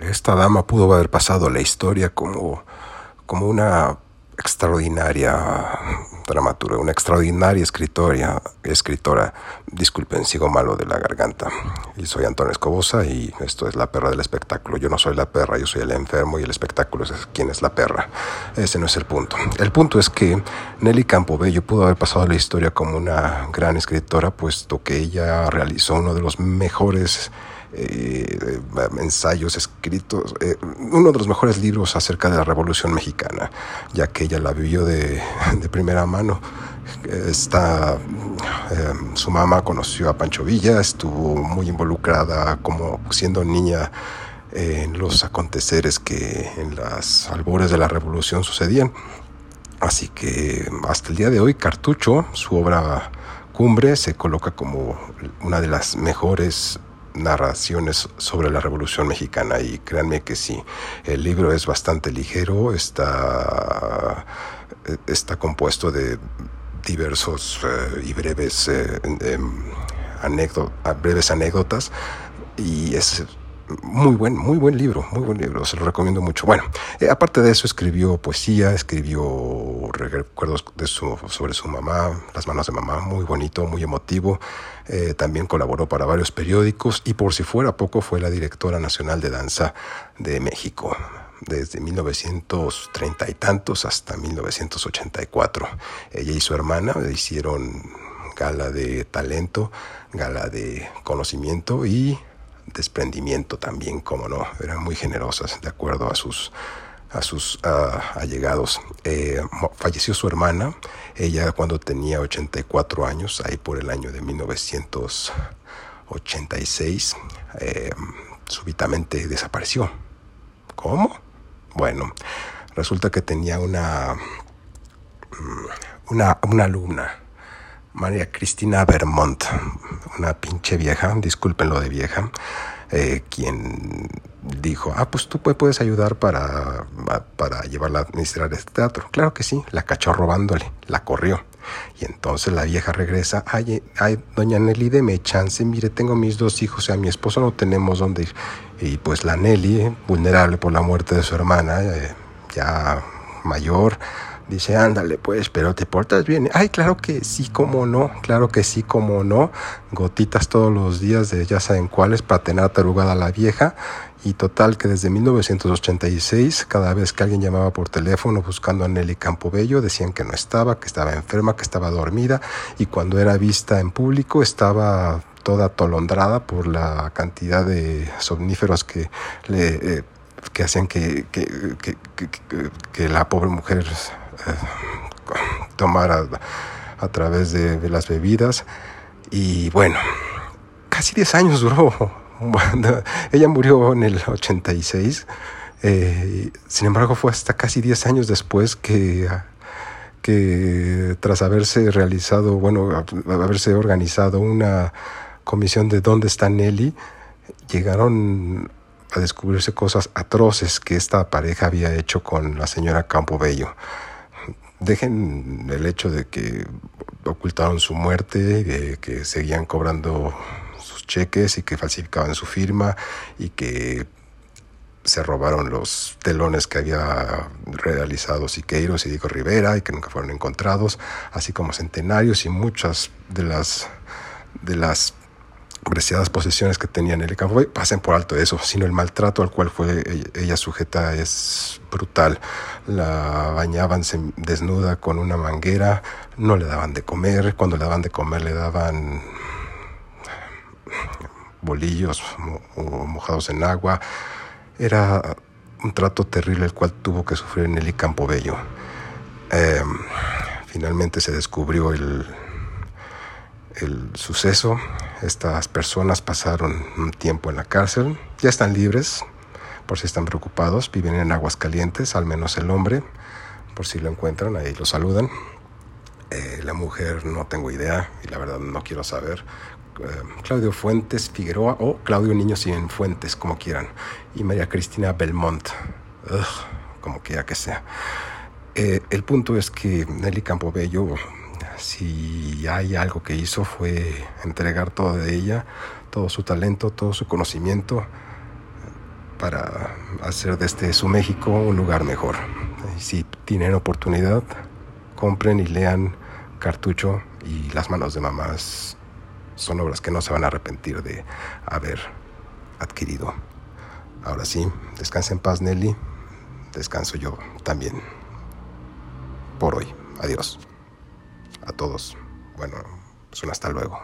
esta dama pudo haber pasado la historia como, como una extraordinaria dramaturga, una extraordinaria escritora, escritora. Disculpen, sigo malo de la garganta. Y soy Antonio Escobosa y esto es La Perra del Espectáculo. Yo no soy la perra, yo soy el enfermo y el espectáculo es quien es la perra. Ese no es el punto. El punto es que Nelly Campobello pudo haber pasado la historia como una gran escritora, puesto que ella realizó uno de los mejores eh, ensayos escritos, eh, uno de los mejores libros acerca de la Revolución Mexicana, ya que ella la vivió de, primera mano. Está, eh, su mamá conoció a Pancho Villa, estuvo muy involucrada como siendo niña en los aconteceres que en las albores de la revolución sucedían. Así que hasta el día de hoy, Cartucho, su obra cumbre, se coloca como una de las mejores narraciones sobre la Revolución Mexicana y créanme que sí, el libro es bastante ligero, está, está compuesto de diversos eh, y breves, eh, breves anécdotas y es muy buen, muy buen libro, muy buen libro, se lo recomiendo mucho. Bueno, eh, aparte de eso escribió poesía, escribió recuerdos de su, sobre su mamá, las manos de mamá, muy bonito, muy emotivo. Eh, también colaboró para varios periódicos y por si fuera poco fue la directora nacional de danza de México desde 1930 y tantos hasta 1984. Ella y su hermana hicieron gala de talento, gala de conocimiento y desprendimiento también, como no, eran muy generosas de acuerdo a sus, a sus allegados. Eh, falleció su hermana, ella cuando tenía 84 años, ahí por el año de 1986, eh, súbitamente desapareció. ¿Cómo? Bueno, resulta que tenía una, mm, una, una alumna María Cristina Vermont, una pinche vieja, disculpen lo de vieja, eh, quien dijo, ah, pues tú puedes ayudar para, para llevarla a administrar este teatro. Claro que sí, la cachó robándole, la corrió. Y entonces la vieja regresa, ay, ay, doña Nelly, deme chance, mire, tengo mis dos hijos, y a mi esposo no tenemos dónde ir. Y pues la Nelly, vulnerable por la muerte de su hermana, eh, ya mayor, Dice, ándale pues, pero te portas bien. Ay, claro que sí, como no, claro que sí, como no. Gotitas todos los días de ya saben cuáles para tener tarugada la vieja. Y total que desde 1986, cada vez que alguien llamaba por teléfono buscando a Nelly Campobello, decían que no estaba, que estaba enferma, que estaba dormida. Y cuando era vista en público estaba toda atolondrada por la cantidad de somníferos que le... Eh, que hacían que, que, que, la pobre mujer tomar a, través de, las bebidas. Y bueno, casi 10 años duró. Ella murió en el 86. Eh, sin embargo, fue hasta casi 10 años después que, que tras haberse realizado, bueno, haberse organizado una comisión de dónde está Nelly, llegaron a descubrirse cosas atroces que esta pareja había hecho con la señora Campobello dejen el hecho de que ocultaron su muerte, de que seguían cobrando sus cheques y que falsificaban su firma y que se robaron los telones que había realizado Siqueiros y Diego Rivera y que nunca fueron encontrados, así como centenarios y muchas de las de las preciadas posesiones que tenía Nelly Campo pasen por alto eso, sino el maltrato al cual fue ella sujeta es brutal. La bañaban desnuda con una manguera, no le daban de comer, cuando le daban de comer le daban bolillos mojados en agua. Era un trato terrible el cual tuvo que sufrir Nelly Campobello. Eh, finalmente se descubrió el, el suceso. Estas personas pasaron un tiempo en la cárcel, ya están libres, por si están preocupados, viven en aguas calientes, al menos el hombre, por si lo encuentran, ahí lo saludan. Eh, la mujer no tengo idea y la verdad no quiero saber. Eh, Claudio Fuentes Figueroa o Claudio Niño Sin Fuentes, como quieran. Y María Cristina Belmont, como quiera que sea. Eh, el punto es que Nelly Campobello si hay algo que hizo fue entregar todo de ella, todo su talento, todo su conocimiento para hacer de este su México un lugar mejor. Si tienen oportunidad, compren y lean Cartucho y Las manos de mamás. Son obras que no se van a arrepentir de haber adquirido. Ahora sí, descansa en paz Nelly, descanso yo también. Por hoy, adiós. A todos. Bueno, pues hasta luego.